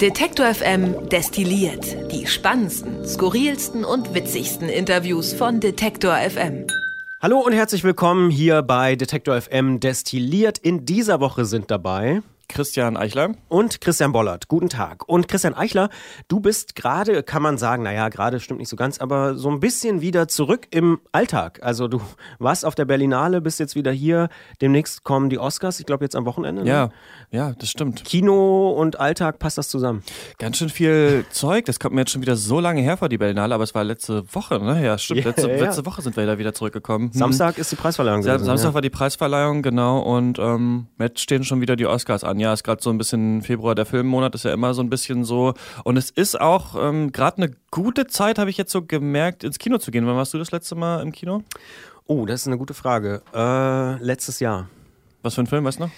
Detektor FM destilliert die spannendsten, skurrilsten und witzigsten Interviews von Detektor FM. Hallo und herzlich willkommen hier bei Detektor FM destilliert. In dieser Woche sind dabei Christian Eichler. Und Christian Bollert. Guten Tag. Und Christian Eichler, du bist gerade, kann man sagen, naja, gerade stimmt nicht so ganz, aber so ein bisschen wieder zurück im Alltag. Also du warst auf der Berlinale, bist jetzt wieder hier. Demnächst kommen die Oscars, ich glaube jetzt am Wochenende. Ne? Ja, ja, das stimmt. Kino und Alltag, passt das zusammen? Ganz schön viel Zeug. Das kommt mir jetzt schon wieder so lange her vor die Berlinale, aber es war letzte Woche, ne? Ja, stimmt. Yeah, letzte, ja. letzte, Woche sind wir da wieder zurückgekommen. Hm. Samstag ist die Preisverleihung. Gewesen, Samstag ja. war die Preisverleihung, genau. Und ähm, jetzt stehen schon wieder die Oscars an. Ja, ist gerade so ein bisschen Februar, der Filmmonat ist ja immer so ein bisschen so. Und es ist auch ähm, gerade eine gute Zeit, habe ich jetzt so gemerkt, ins Kino zu gehen. Wann warst du das letzte Mal im Kino? Oh, das ist eine gute Frage. Äh, letztes Jahr. Was für ein Film, weißt du noch?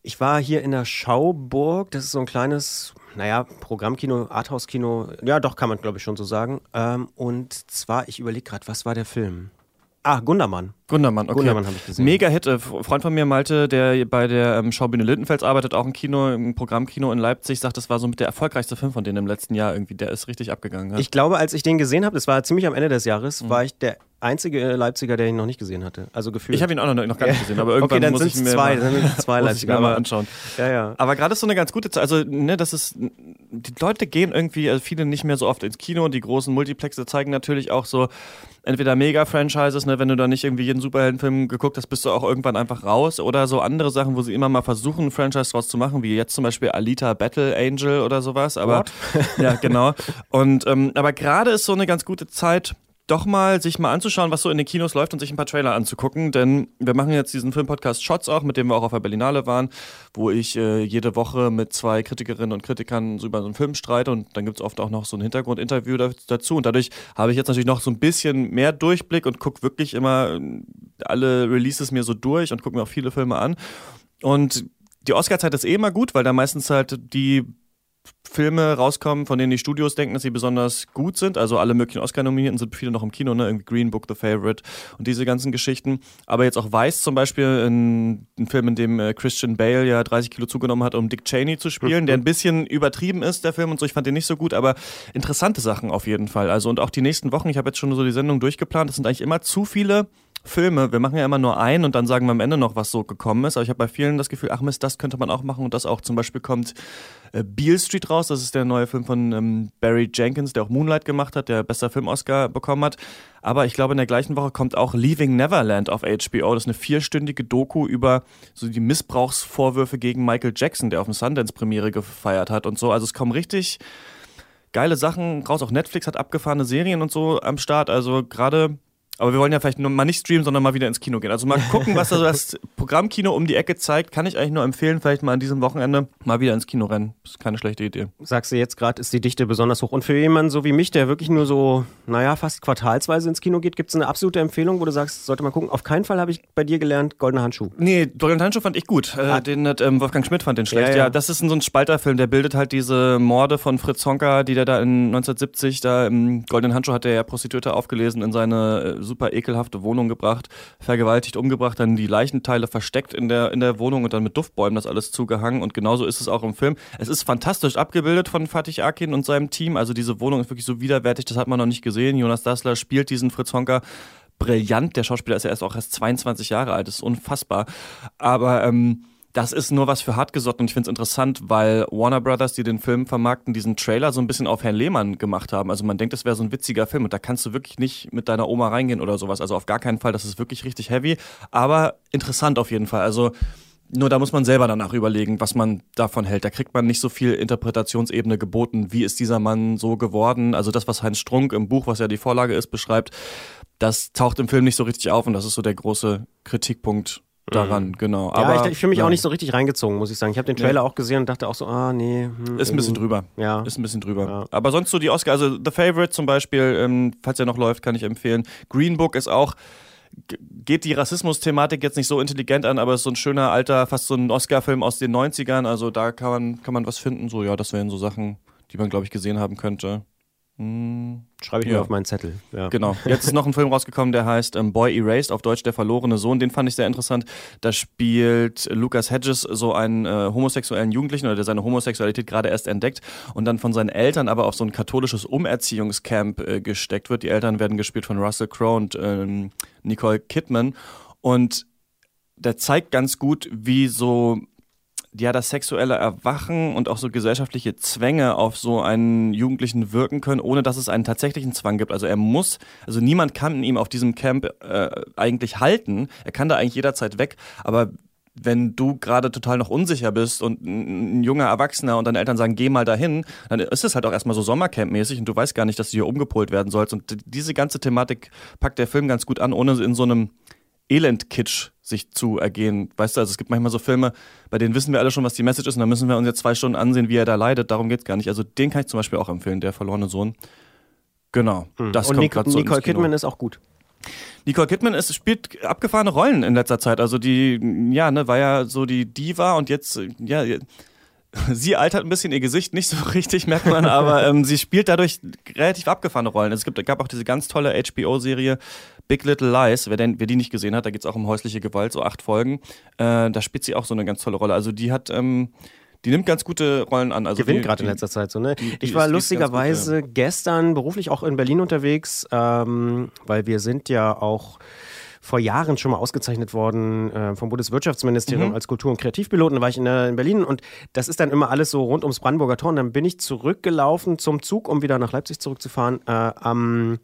Ich war hier in der Schauburg. Das ist so ein kleines, naja, Programmkino, Arthouse-Kino. Ja, doch, kann man glaube ich schon so sagen. Ähm, und zwar, ich überlege gerade, was war der Film? Ah, Gundermann. Gundermann, okay. Gundermann habe ich gesehen. Mega Hit. Äh, Freund von mir, Malte, der bei der ähm, Schaubühne Lindenfels arbeitet, auch im Kino, im Programmkino in Leipzig, sagt, das war so mit der erfolgreichste Film von denen im letzten Jahr irgendwie. Der ist richtig abgegangen. Ja? Ich glaube, als ich den gesehen habe, das war ziemlich am Ende des Jahres, mhm. war ich der einzige Leipziger, der ihn noch nicht gesehen hatte. Also gefühlt. Ich habe ihn auch noch, noch gar nicht gesehen, aber irgendwann okay, dann muss ich mir zwei, mal, dann zwei Leipziger mal anschauen. Ja, ja. Aber gerade ist so eine ganz gute Zeit. Also, ne, das ist, die Leute gehen irgendwie, also viele nicht mehr so oft ins Kino. Die großen Multiplexe zeigen natürlich auch so entweder Mega-Franchises, ne, wenn du da nicht irgendwie jeden Superheldenfilm geguckt hast, bist du auch irgendwann einfach raus. Oder so andere Sachen, wo sie immer mal versuchen, ein Franchise draus zu machen, wie jetzt zum Beispiel Alita Battle Angel oder sowas. Aber ja, genau. Und ähm, aber gerade ist so eine ganz gute Zeit doch mal sich mal anzuschauen, was so in den Kinos läuft und sich ein paar Trailer anzugucken, denn wir machen jetzt diesen Filmpodcast Shots auch, mit dem wir auch auf der Berlinale waren, wo ich äh, jede Woche mit zwei Kritikerinnen und Kritikern so über so einen Film streite und dann gibt es oft auch noch so ein Hintergrundinterview dazu. Und dadurch habe ich jetzt natürlich noch so ein bisschen mehr Durchblick und gucke wirklich immer äh, alle Releases mir so durch und gucke mir auch viele Filme an. Und die Oscar-Zeit ist eh immer gut, weil da meistens halt die Filme rauskommen, von denen die Studios denken, dass sie besonders gut sind. Also alle möglichen Oscar-Nominierten sind viele noch im Kino, ne? Irgendwie Green Book, The Favorite und diese ganzen Geschichten. Aber jetzt auch Weiß zum Beispiel, ein, ein Film, in dem äh, Christian Bale ja 30 Kilo zugenommen hat, um Dick Cheney zu spielen, der ein bisschen übertrieben ist, der Film und so. Ich fand den nicht so gut, aber interessante Sachen auf jeden Fall. Also und auch die nächsten Wochen, ich habe jetzt schon so die Sendung durchgeplant, das sind eigentlich immer zu viele Filme. Wir machen ja immer nur einen und dann sagen wir am Ende noch, was so gekommen ist. Aber ich habe bei vielen das Gefühl, ach Mist, das könnte man auch machen und das auch. Zum Beispiel kommt äh, Beale Street raus. Das ist der neue Film von ähm, Barry Jenkins, der auch Moonlight gemacht hat, der bester Film-Oscar bekommen hat. Aber ich glaube, in der gleichen Woche kommt auch Leaving Neverland auf HBO. Das ist eine vierstündige Doku über so die Missbrauchsvorwürfe gegen Michael Jackson, der auf dem Sundance-Premiere gefeiert hat und so. Also es kommen richtig geile Sachen raus. Auch Netflix hat abgefahrene Serien und so am Start. Also gerade aber wir wollen ja vielleicht nur mal nicht streamen, sondern mal wieder ins Kino gehen. Also mal gucken, was das Programmkino um die Ecke zeigt. Kann ich eigentlich nur empfehlen, vielleicht mal an diesem Wochenende mal wieder ins Kino rennen. Das ist keine schlechte Idee. Sagst du jetzt gerade, ist die Dichte besonders hoch. Und für jemanden so wie mich, der wirklich nur so, naja, fast quartalsweise ins Kino geht, gibt es eine absolute Empfehlung, wo du sagst, sollte man gucken. Auf keinen Fall habe ich bei dir gelernt, Goldener Handschuh. Nee, Goldener Handschuh fand ich gut. Ah. Den hat ähm, Wolfgang Schmidt fand den schlecht. Ja, ja. ja, das ist so ein Spalterfilm, der bildet halt diese Morde von Fritz Honka, die der da in 1970 da im Goldenen Handschuh hat der ja Prostituierte aufgelesen in seine äh, super ekelhafte Wohnung gebracht, vergewaltigt, umgebracht, dann die Leichenteile versteckt in der, in der Wohnung und dann mit Duftbäumen das alles zugehangen. Und genauso ist es auch im Film. Es ist fantastisch abgebildet von Fatih Akin und seinem Team. Also diese Wohnung ist wirklich so widerwärtig, das hat man noch nicht gesehen. Jonas Dassler spielt diesen Fritz Honka brillant. Der Schauspieler ist ja erst auch erst 22 Jahre alt, das ist unfassbar. Aber ähm, das ist nur was für hartgesotten und ich finde es interessant, weil Warner Brothers, die den Film vermarkten, diesen Trailer so ein bisschen auf Herrn Lehmann gemacht haben. Also man denkt, das wäre so ein witziger Film und da kannst du wirklich nicht mit deiner Oma reingehen oder sowas. Also auf gar keinen Fall, das ist wirklich richtig heavy, aber interessant auf jeden Fall. Also nur da muss man selber danach überlegen, was man davon hält. Da kriegt man nicht so viel Interpretationsebene geboten. Wie ist dieser Mann so geworden? Also das, was Heinz Strunk im Buch, was ja die Vorlage ist, beschreibt, das taucht im Film nicht so richtig auf und das ist so der große Kritikpunkt daran, mhm. genau. Aber, ja, ich, ich fühle mich ja. auch nicht so richtig reingezogen, muss ich sagen. Ich habe den Trailer ja. auch gesehen und dachte auch so, ah, nee. Hm, ist ein bisschen drüber. Ja. Ist ein bisschen drüber. Ja. Aber sonst so die Oscar, also The Favorite zum Beispiel, ähm, falls er noch läuft, kann ich empfehlen. Green Book ist auch, geht die Rassismus-Thematik jetzt nicht so intelligent an, aber ist so ein schöner alter, fast so ein Oscar-Film aus den 90ern. Also da kann man, kann man was finden. So, ja, das wären so Sachen, die man, glaube ich, gesehen haben könnte. Schreibe ich Ja. mir auf meinen Zettel. Ja. Genau. Jetzt ist noch ein Film rausgekommen, der heißt ähm, Boy Erased, auf Deutsch Der verlorene Sohn. Den fand ich sehr interessant. Da spielt Lucas Hedges so einen äh, homosexuellen Jugendlichen oder der seine Homosexualität gerade erst entdeckt und dann von seinen Eltern aber auf so ein katholisches Umerziehungscamp äh, gesteckt wird. Die Eltern werden gespielt von Russell Crowe und ähm, Nicole Kidman. Und der zeigt ganz gut, wie so ja, das sexuelle Erwachen und auch so gesellschaftliche Zwänge auf so einen Jugendlichen wirken können, ohne dass es einen tatsächlichen Zwang gibt. Also er muss, also niemand kann ihn auf diesem Camp äh, eigentlich halten. Er kann da eigentlich jederzeit weg, aber wenn du gerade total noch unsicher bist und ein, junger Erwachsener und deine Eltern sagen, geh mal dahin, dann ist es halt auch erstmal so Sommercamp-mäßig und du weißt gar nicht, dass du hier umgepolt werden sollst. Und diese ganze Thematik packt der Film ganz gut an, ohne in so einem Elend-Kitsch sich zu ergehen. Weißt du, also es gibt manchmal so Filme, bei denen wissen wir alle schon, was die Message ist und dann müssen wir uns jetzt zwei Stunden ansehen, wie er da leidet. Darum geht's gar nicht. Also den kann ich zum Beispiel auch empfehlen, der verlorene Sohn. Genau. Das Und kommt Nic so Nicole. Kidman ist auch gut. Nicole Kidman ist, spielt abgefahrene Rollen in letzter Zeit. Also die, ja, ne, war ja so die Diva und jetzt, ja, sie altert ein bisschen ihr Gesicht nicht so richtig, merkt man, aber ähm, sie spielt dadurch relativ abgefahrene Rollen. Es gibt, gab auch diese ganz tolle HBO-Serie Big Little Lies, wer, den, wer die nicht gesehen hat, da geht es auch um häusliche Gewalt, so acht Folgen. Äh, da spielt sie auch so eine ganz tolle Rolle. Also die hat, ähm, die nimmt ganz gute Rollen an. Also Gewinnt die- gerade in die- letzter Zeit so, ne? die ich war ist- die ist ganz lustigerweise gestern beruflich auch in Berlin unterwegs, ähm, weil wir sind ja auch vor Jahren schon mal ausgezeichnet worden äh, vom Bundeswirtschaftsministerium Mhm. als Kultur- und Kreativpiloten. Da war ich in, äh, in Berlin und das ist dann immer alles so rund ums Brandenburger Tor. Und dann bin ich zurückgelaufen zum Zug, um wieder nach Leipzig zurückzufahren, äh, am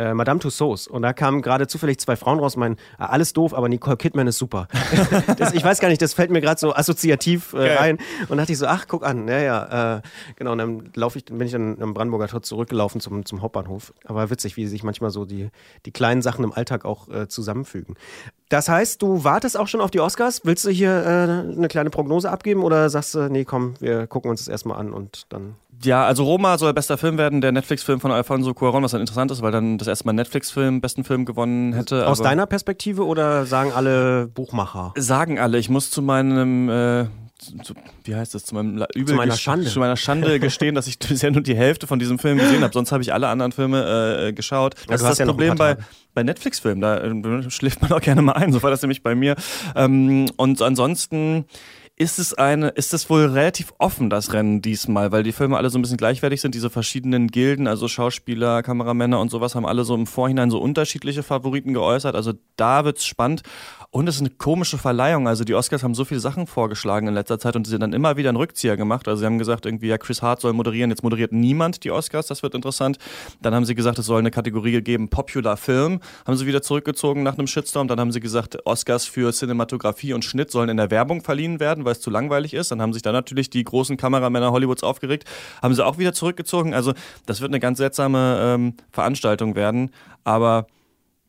äh, Madame Tussauds. Und da kamen gerade zufällig zwei Frauen raus und meinen, ah, alles doof, aber Nicole Kidman ist super. das, ich weiß gar nicht, das fällt mir gerade so assoziativ äh, rein. Und dachte ich so, ach, guck an, ja, ja, äh, genau. Und dann ich, bin ich dann am Brandenburger Tor zurückgelaufen zum, zum Hauptbahnhof. Aber witzig, wie sich manchmal so die, die kleinen Sachen im Alltag auch äh, zusammenfügen. Das heißt, du wartest auch schon auf die Oscars? Willst du hier äh, eine kleine Prognose abgeben oder sagst du, nee, komm, wir gucken uns das erstmal an und dann. Ja, also Roma soll bester Film werden, der Netflix-Film von Alfonso Cuarón, was dann interessant ist, weil dann das erste Mal Netflix-Film besten Film gewonnen hätte. Aus deiner Perspektive oder sagen alle Buchmacher? sagen alle, ich muss zu meinem äh, zu, zu, wie heißt das, zu meinem Übel meiner gest- Schande. Zu meiner Schande gestehen, dass ich bisher nur die Hälfte von diesem Film gesehen habe. Sonst habe ich alle anderen Filme äh, geschaut. du Das ist das ja Problem bei, bei Netflix-Filmen. Da äh, schläft man auch gerne mal ein. So war das nämlich bei mir. Ähm, und ansonsten ist es eine, ist es wohl relativ offen, das Rennen diesmal, weil die Filme alle so ein bisschen gleichwertig sind, diese verschiedenen Gilden, also Schauspieler, Kameramänner und sowas, haben alle so im Vorhinein so unterschiedliche Favoriten geäußert. Also da wird's spannend. Und es ist eine komische Verleihung. Also die Oscars haben so viele Sachen vorgeschlagen in letzter Zeit und sie haben dann immer wieder einen Rückzieher gemacht. Also sie haben gesagt, irgendwie, ja, Chris Hart soll moderieren. Jetzt moderiert niemand die Oscars, das wird interessant. Dann haben sie gesagt, es soll eine Kategorie geben, Popular Film. Haben sie wieder zurückgezogen nach einem Shitstorm. Dann haben sie gesagt, Oscars für Cinematografie und Schnitt sollen in der Werbung verliehen werden, weil es zu langweilig ist. Dann haben sich dann natürlich die großen Kameramänner Hollywoods aufgeregt. Haben sie auch wieder zurückgezogen. Also das wird eine ganz seltsame ähm, Veranstaltung werden. Aber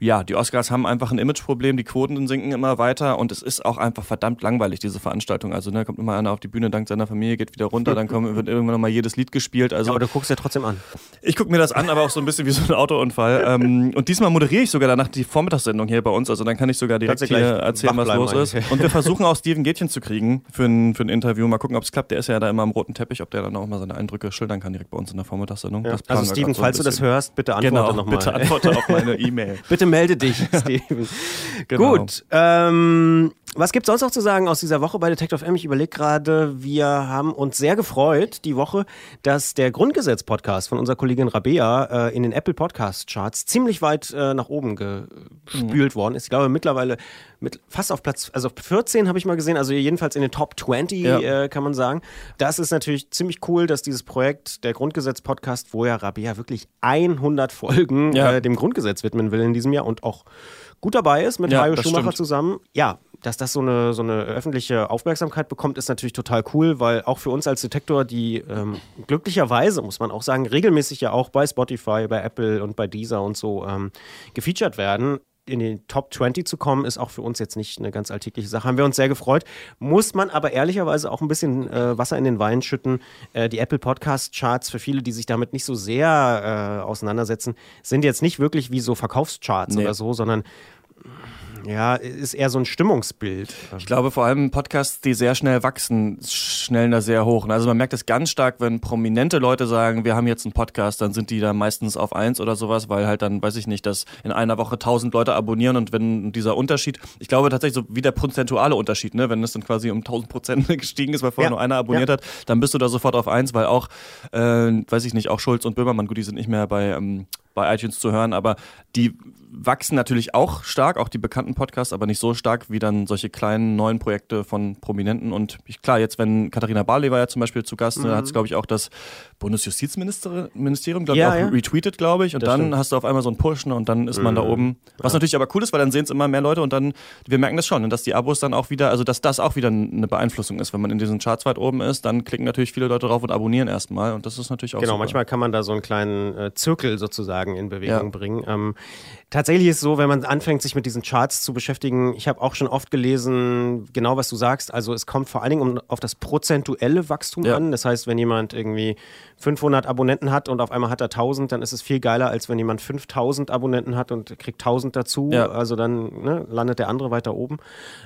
ja, die Oscars haben einfach ein Imageproblem, die Quoten sinken immer weiter und es ist auch einfach verdammt langweilig, diese Veranstaltung. Also, ne, kommt immer einer auf die Bühne, dank seiner Familie, geht wieder runter, dann kommt, wird irgendwann nochmal jedes Lied gespielt. Also, Aber du guckst ja trotzdem an. ich gucke mir das an, aber auch so ein bisschen wie so ein Autounfall. ähm, und diesmal moderiere ich sogar danach die Vormittagssendung hier bei uns. Also dann kann ich sogar direkt hier erzählen, was los ist. Und wir versuchen auch Steven Gätchen zu kriegen für ein, für ein Interview. Mal gucken, ob es klappt. Der ist ja da immer am roten Teppich, ob der dann auch mal seine Eindrücke schildern kann direkt bei uns in der Vormittagssendung. Ja. Also Steven, grad so falls du das hörst, bitte antworte Genau, nochmal. bitte antworte auf meine E-Mail. Bitte melde dich, Steven. Genau. Gut. Ähm, was gibt es sonst noch zu sagen aus dieser Woche bei Detective M? Ich überlege gerade, wir haben uns sehr gefreut die Woche, dass der Grundgesetz-Podcast von unserer Kollegin Rabea äh, in den Apple Podcast-Charts ziemlich weit äh, nach oben gespült worden ist. Ich glaube mittlerweile mit fast auf Platz, also 14 habe ich mal gesehen, also jedenfalls in den Top 20 Ja. äh, kann man sagen. Das ist natürlich ziemlich cool, dass dieses Projekt, der Grundgesetz-Podcast, wo ja Rabea wirklich 100 Folgen Ja. äh, dem Grundgesetz widmen will in diesem Jahr und auch gut dabei ist mit Ja, das Schumacher stimmt. zusammen. Ja, dass das so eine, so eine öffentliche Aufmerksamkeit bekommt, ist natürlich total cool, weil auch für uns als Detektor, die ähm, glücklicherweise, muss man auch sagen, regelmäßig ja auch bei Spotify, bei Apple und bei Deezer und so ähm, gefeatured werden. In den Top 20 zu kommen, ist auch für uns jetzt nicht eine ganz alltägliche Sache. Haben wir uns sehr gefreut. Muss man aber ehrlicherweise auch ein bisschen äh, Wasser in den Wein schütten. Äh, die Apple Podcast Charts, für viele, die sich damit nicht so sehr äh, auseinandersetzen, sind jetzt nicht wirklich wie so Verkaufscharts Nee. oder so, sondern ja, ist eher so ein Stimmungsbild. Ich glaube vor allem Podcasts, die sehr schnell wachsen, schnellen da sehr hoch. Also man merkt es ganz stark, wenn prominente Leute sagen, wir haben jetzt einen Podcast, dann sind die da meistens auf eins oder sowas, weil halt dann, weiß ich nicht, dass in einer Woche tausend Leute abonnieren und wenn dieser Unterschied, ich glaube tatsächlich so wie der prozentuale Unterschied, ne, wenn es dann quasi um tausend Prozent gestiegen ist, weil vorher ja. nur einer abonniert ja. hat, dann bist du da sofort auf eins, weil auch, äh, weiß ich nicht, auch Schulz und Böhmermann, gut, die sind nicht mehr bei, ähm, bei iTunes zu hören, aber die wachsen natürlich auch stark, auch die bekannten Podcasts, aber nicht so stark wie dann solche kleinen neuen Projekte von Prominenten. Und ich, klar, jetzt, wenn Katharina Barley war ja zum Beispiel zu Gast, mhm. hat es, glaube ich, auch das Bundesjustizministerium, glaube ja, ich, auch ja. retweetet, glaube ich. Und das dann stimmt. hast du auf einmal so einen Push ne, und dann ist man da mhm. oben. Was ja. natürlich aber cool ist, weil dann sehen es immer mehr Leute und dann, wir merken das schon, dass die Abos dann auch wieder, also dass das auch wieder eine Beeinflussung ist. Wenn man in diesen Charts weit oben ist, dann klicken natürlich viele Leute drauf und abonnieren erstmal. Und das ist natürlich auch Genau, super. manchmal kann man da so einen kleinen äh, Zirkel sozusagen in Bewegung bringen. Ähm, tatsächlich ist es so, wenn man anfängt, sich mit diesen Charts zu beschäftigen, ich habe auch schon oft gelesen, genau was du sagst, also es kommt vor allen Dingen um, auf das prozentuelle Wachstum an. Das heißt, wenn jemand irgendwie 500 Abonnenten hat und auf einmal hat er 1000, dann ist es viel geiler, als wenn jemand 5000 Abonnenten hat und kriegt 1000 dazu. Ja. Also dann ne, landet der andere weiter oben.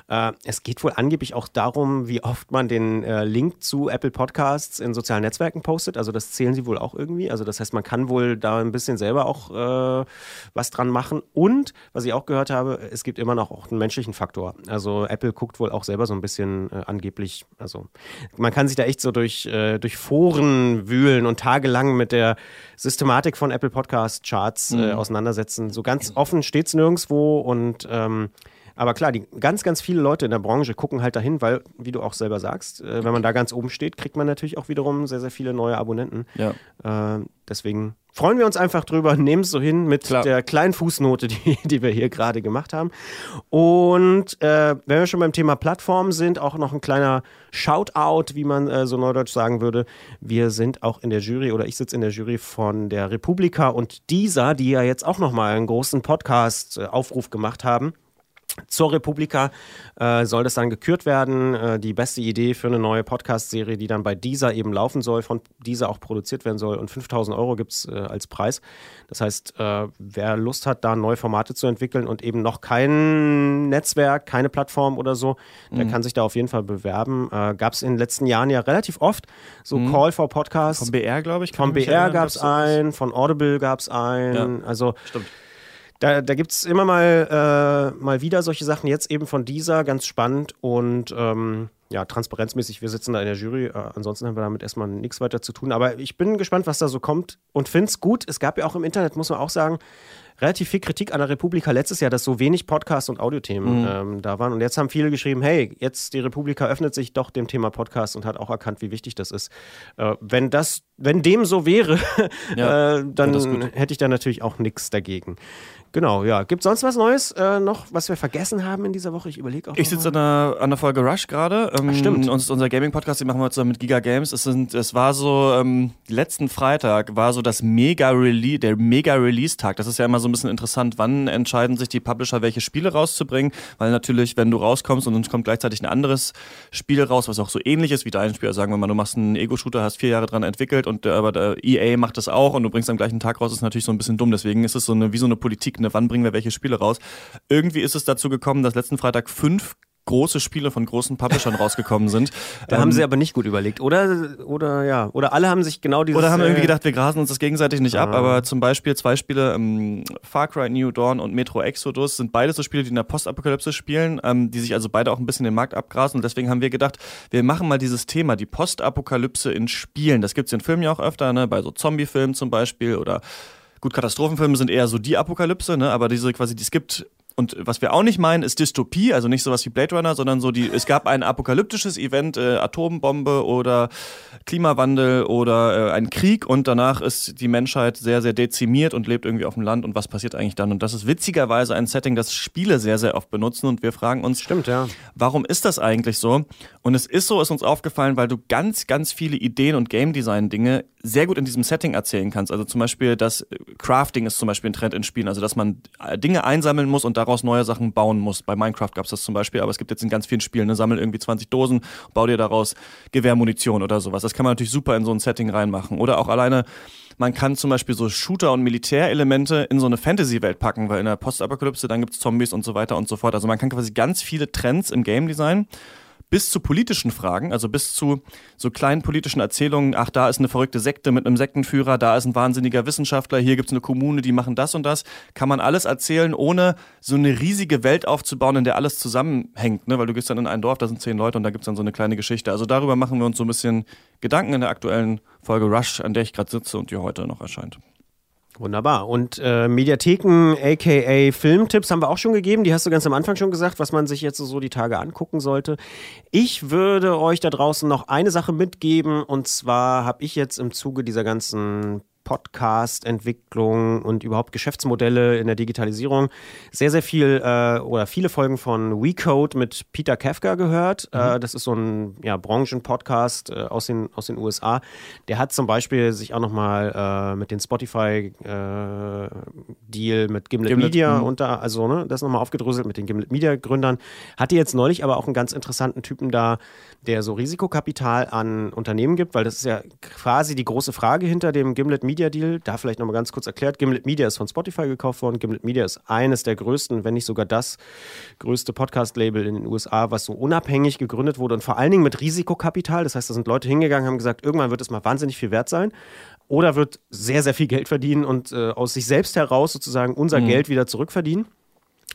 Äh, es geht wohl angeblich auch darum, wie oft man den äh, Link zu Apple Podcasts in sozialen Netzwerken postet. Also das zählen sie wohl auch irgendwie. Also das heißt, man kann wohl da ein bisschen selber auch äh, was dran machen. Und was ich auch gehört habe, es gibt immer noch auch einen menschlichen Faktor. Also Apple guckt wohl auch selber so ein bisschen äh, angeblich. Also man kann sich da echt so durch, äh, durch Foren wühlen Stunden und tagelang mit der Systematik von Apple Podcast Charts äh, mhm. auseinandersetzen. So ganz offen steht es nirgendwo und ähm, aber klar, die ganz, ganz viele Leute in der Branche gucken halt dahin, weil, wie du auch selber sagst, äh, wenn man da ganz oben steht, kriegt man natürlich auch wiederum sehr, sehr viele neue Abonnenten. Ja. Äh, deswegen freuen wir uns einfach drüber, nehmen es so hin mit Klar. der kleinen Fußnote, die, die wir hier gerade gemacht haben. Und äh, wenn wir schon beim Thema Plattformen sind, auch noch ein kleiner Shoutout, wie man äh, so neudeutsch sagen würde. Wir sind auch in der Jury oder ich sitze in der Jury von der Republika und dieser, die ja jetzt auch nochmal einen großen Podcast-Aufruf gemacht haben zur Republika äh, soll das dann gekürt werden. Äh, die beste Idee für eine neue Podcast-Serie, die dann bei dieser eben laufen soll, von dieser auch produziert werden soll. Und 5000 Euro gibt es äh, als Preis. Das heißt, äh, wer Lust hat, da neue Formate zu entwickeln und eben noch kein Netzwerk, keine Plattform oder so, mhm. der kann sich da auf jeden Fall bewerben. Äh, gab es in den letzten Jahren ja relativ oft so mhm. Call for Podcasts. Vom BR, glaube ich. Vom BR gab es einen, von Audible gab es einen. Ja, also stimmt da, da gibt es immer mal, äh, mal wieder solche Sachen, jetzt eben von dieser, ganz spannend und ähm, ja, transparenzmäßig, wir sitzen da in der Jury, äh, ansonsten haben wir damit erstmal nichts weiter zu tun. Aber ich bin gespannt, was da so kommt und finde es gut. Es gab ja auch im Internet, muss man auch sagen, relativ viel Kritik an der Republika letztes Jahr, dass so wenig Podcasts und Audiothemen mhm. ähm, da waren. Und jetzt haben viele geschrieben, hey, jetzt die Republika öffnet sich doch dem Thema Podcast und hat auch erkannt, wie wichtig das ist. Äh, wenn das, wenn dem so wäre, ja, äh, dann hätte ich da natürlich auch nichts dagegen. Genau, ja. Gibt es sonst was Neues äh, noch, was wir vergessen haben in dieser Woche? Ich überlege auch. Ich sitze an, an der Folge Rush gerade. Ähm, stimmt. Uns, unser Gaming-Podcast, den machen wir zusammen mit Giga Games. Es, sind, es war so, ähm, letzten Freitag war so das Mega-Release, der Mega-Release-Tag. Das ist ja immer so ein bisschen interessant. Wann entscheiden sich die Publisher, welche Spiele rauszubringen? Weil natürlich, wenn du rauskommst und dann kommt gleichzeitig ein anderes Spiel raus, was auch so ähnlich ist wie dein Spiel. Also sagen wir mal, du machst einen Ego-Shooter, hast vier Jahre dran entwickelt und aber der EA macht das auch und du bringst am gleichen Tag raus, ist natürlich so ein bisschen dumm. Deswegen ist es so eine, wie so eine Politik, ne? wann bringen wir welche Spiele raus. Irgendwie ist es dazu gekommen, dass letzten Freitag fünf große Spiele von großen Publishern rausgekommen sind. Da ähm, haben sie aber nicht gut überlegt, oder? Oder ja, oder alle haben sich genau dieses. Oder haben irgendwie äh, gedacht, wir grasen uns das gegenseitig nicht ah. ab, aber zum Beispiel zwei Spiele, ähm, Far Cry New Dawn und Metro Exodus, sind beide so Spiele, die in der Postapokalypse spielen, ähm, die sich also beide auch ein bisschen den Markt abgrasen. Und deswegen haben wir gedacht, wir machen mal dieses Thema, die Postapokalypse in Spielen. Das gibt es in Filmen ja auch öfter, ne? bei so Zombie-Filmen zum Beispiel oder Gut, Katastrophenfilme sind eher so die Apokalypse, ne? aber diese quasi, es gibt und was wir auch nicht meinen, ist Dystopie, also nicht sowas wie Blade Runner, sondern so die, es gab ein apokalyptisches Event, äh, Atombombe oder Klimawandel oder äh, ein Krieg und danach ist die Menschheit sehr, sehr dezimiert und lebt irgendwie auf dem Land und was passiert eigentlich dann? Und das ist witzigerweise ein Setting, das Spiele sehr, sehr oft benutzen und wir fragen uns, Stimmt, ja. warum ist das eigentlich so? Und es ist so, ist uns aufgefallen, weil du ganz, ganz viele Ideen und Game Design Dinge sehr gut in diesem Setting erzählen kannst. Also zum Beispiel das Crafting ist zum Beispiel ein Trend in Spielen, also dass man Dinge einsammeln muss und daraus neue Sachen bauen muss. Bei Minecraft gab es das zum Beispiel, aber es gibt jetzt in ganz vielen Spielen, ne, sammel irgendwie 20 Dosen, bau dir daraus Gewehrmunition oder sowas. Das kann man natürlich super in so ein Setting reinmachen. Oder auch alleine man kann zum Beispiel so Shooter- und Militärelemente in so eine Fantasy-Welt packen, weil in der Postapokalypse dann gibt es Zombies und so weiter und so fort. Also man kann quasi ganz viele Trends im Game Design bis zu politischen Fragen, also bis zu so kleinen politischen Erzählungen, ach, da ist eine verrückte Sekte mit einem Sektenführer, da ist ein wahnsinniger Wissenschaftler, hier gibt es eine Kommune, die machen das und das, kann man alles erzählen, ohne so eine riesige Welt aufzubauen, in der alles zusammenhängt, ne? weil du gehst dann in ein Dorf, da sind zehn Leute und da gibt es dann so eine kleine Geschichte. Also darüber machen wir uns so ein bisschen Gedanken in der aktuellen Folge Rush, an der ich gerade sitze und die heute noch erscheint. Wunderbar. Und äh, Mediatheken, aka Filmtipps, haben wir auch schon gegeben. Die hast du ganz am Anfang schon gesagt, was man sich jetzt so die Tage angucken sollte. Ich würde euch da draußen noch eine Sache mitgeben. Und zwar habe ich jetzt im Zuge dieser ganzen Podcast-Entwicklung und überhaupt Geschäftsmodelle in der Digitalisierung sehr, sehr viel äh, oder viele Folgen von WeCode mit Peter Kafka gehört. Mhm. Äh, das ist so ein ja, Branchen-Podcast äh, aus, den, aus den USA. Der hat zum Beispiel sich auch nochmal äh, mit dem Spotify-Deal äh, mit Gimlet, Gimlet Media mhm. unter, also ne, das nochmal aufgedröselt mit den Gimlet Media-Gründern. Hatte jetzt neulich aber auch einen ganz interessanten Typen da, der so Risikokapital an Unternehmen gibt, weil das ist ja quasi die große Frage hinter dem Gimlet Media Media Deal. Da vielleicht nochmal ganz kurz erklärt. Gimlet Media ist von Spotify gekauft worden. Gimlet Media ist eines der größten, wenn nicht sogar das größte Podcast-Label in den USA, was so unabhängig gegründet wurde und vor allen Dingen mit Risikokapital. Das heißt, da sind Leute hingegangen, haben gesagt, irgendwann wird es mal wahnsinnig viel wert sein oder wird sehr, sehr viel Geld verdienen und äh, aus sich selbst heraus sozusagen unser mhm. Geld wieder zurückverdienen.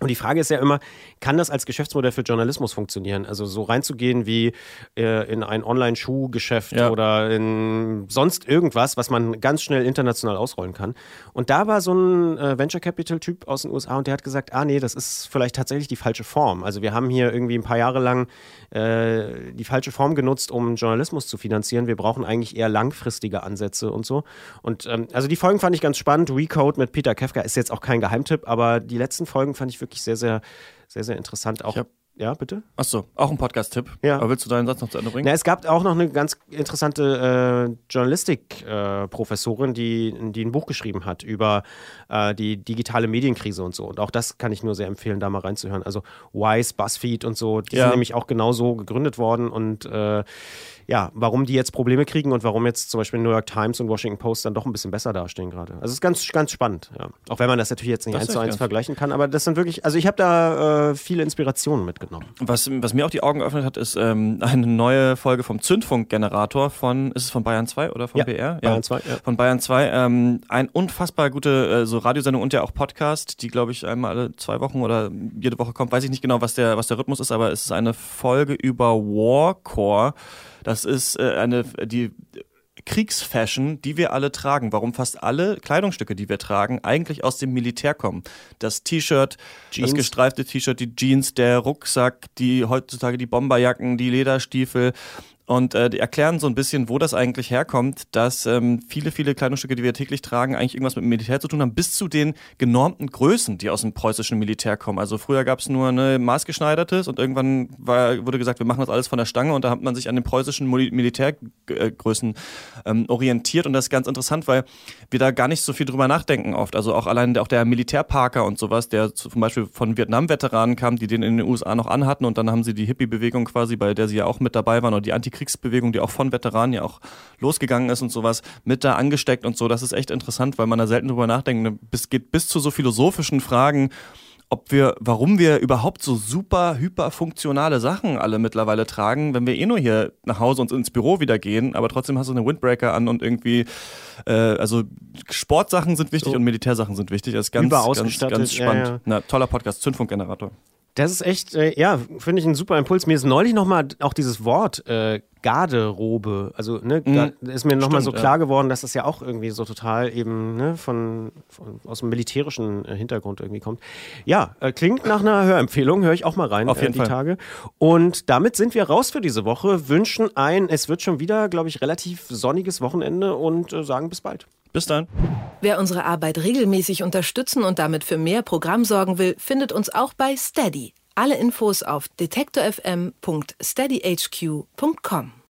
Und die Frage ist ja immer, kann das als Geschäftsmodell für Journalismus funktionieren? Also so reinzugehen wie äh, in ein Online-Schuhgeschäft ja. oder in sonst irgendwas, was man ganz schnell international ausrollen kann. Und da war so ein äh, Venture Capital-Typ aus den USA und der hat gesagt, ah nee, das ist vielleicht tatsächlich die falsche Form. Also wir haben hier irgendwie ein paar Jahre lang äh, die falsche Form genutzt, um Journalismus zu finanzieren. Wir brauchen eigentlich eher langfristige Ansätze und so. Und ähm, also die Folgen fand ich ganz spannend. Recode mit Peter Kefka ist jetzt auch kein Geheimtipp, aber die letzten Folgen fand ich wirklich sehr, sehr, sehr, sehr interessant. Auch ja, bitte? Achso, auch ein Podcast-Tipp. Ja. Aber willst du deinen Satz noch zu Ende bringen? Na, es gab auch noch eine ganz interessante äh, Journalistik-Professorin, äh, die, die ein Buch geschrieben hat über äh, die digitale Medienkrise und so. Und auch das kann ich nur sehr empfehlen, da mal reinzuhören. Also Wise, BuzzFeed und so, die ja. sind nämlich auch genauso gegründet worden und äh, ja, warum die jetzt Probleme kriegen und warum jetzt zum Beispiel New York Times und Washington Post dann doch ein bisschen besser dastehen gerade. Also es ist ganz, ganz spannend, ja. Auch wenn man das natürlich jetzt nicht eins zu eins vergleichen kann, aber das sind wirklich, also ich habe da äh, viele Inspirationen mitgenommen. Was, was mir auch die Augen geöffnet hat, ist ähm, eine neue Folge vom Zündfunkgenerator von, ist es von Bayern 2 oder von ja, BR? Bayern 2, ja. Von Bayern 2. Ähm, ein unfassbar gute äh, so Radiosendung und ja auch Podcast, die glaube ich einmal alle zwei Wochen oder jede Woche kommt. Weiß ich nicht genau, was der, was der Rhythmus ist, aber es ist eine Folge über Warcore. Das ist äh, eine, die Kriegsfashion, die wir alle tragen. Warum fast alle Kleidungsstücke, die wir tragen, eigentlich aus dem Militär kommen. Das T-Shirt, das gestreifte T-Shirt, die Jeans, der Rucksack, die heutzutage die Bomberjacken, die Lederstiefel und äh, die erklären so ein bisschen, wo das eigentlich herkommt, dass ähm, viele, viele Kleidungsstücke, die wir täglich tragen, eigentlich irgendwas mit dem Militär zu tun haben, bis zu den genormten Größen, die aus dem preußischen Militär kommen. Also früher gab es nur eine maßgeschneidertes und irgendwann war, wurde gesagt, wir machen das alles von der Stange und da hat man sich an den preußischen Militärgrößen ähm, orientiert und das ist ganz interessant, weil wir da gar nicht so viel drüber nachdenken oft. Also auch allein auch der Militärparker und sowas, der zum Beispiel von Vietnam-Veteranen kam, die den in den USA noch anhatten und dann haben sie die Hippie-Bewegung quasi, bei der sie ja auch mit dabei waren oder die Antikrieg Kriegsbewegung, die auch von Veteranen ja auch losgegangen ist und sowas, mit da angesteckt und so. Das ist echt interessant, weil man da selten drüber nachdenkt. Es geht bis zu so philosophischen Fragen, ob wir, warum wir überhaupt so super hyperfunktionale Sachen alle mittlerweile tragen, wenn wir eh nur hier nach Hause und ins Büro wieder gehen, aber trotzdem hast du eine Windbreaker an und irgendwie, äh, also Sportsachen sind wichtig so. und Militärsachen sind wichtig. Das ist ganz, ganz, ganz spannend. Ja, ja. Na, toller Podcast, Zündfunkgenerator. Das ist echt, äh, ja, finde ich ein super Impuls. Mir ist neulich nochmal auch dieses Wort äh, Garderobe, also ne, mhm. ist mir nochmal so klar ja. geworden, dass das ja auch irgendwie so total eben ne, von, von aus dem militärischen äh, Hintergrund irgendwie kommt. Ja, äh, klingt nach einer Hörempfehlung, höre ich auch mal rein Auf jeden die Fall. Tage. Und damit sind wir raus für diese Woche, wünschen ein, es wird schon wieder, glaube ich, relativ sonniges Wochenende und äh, sagen bis bald. Bis dann. Wer unsere Arbeit regelmäßig unterstützen und damit für mehr Programm sorgen will, findet uns auch bei Steady. Alle Infos auf detektorfm.steadyhq.com.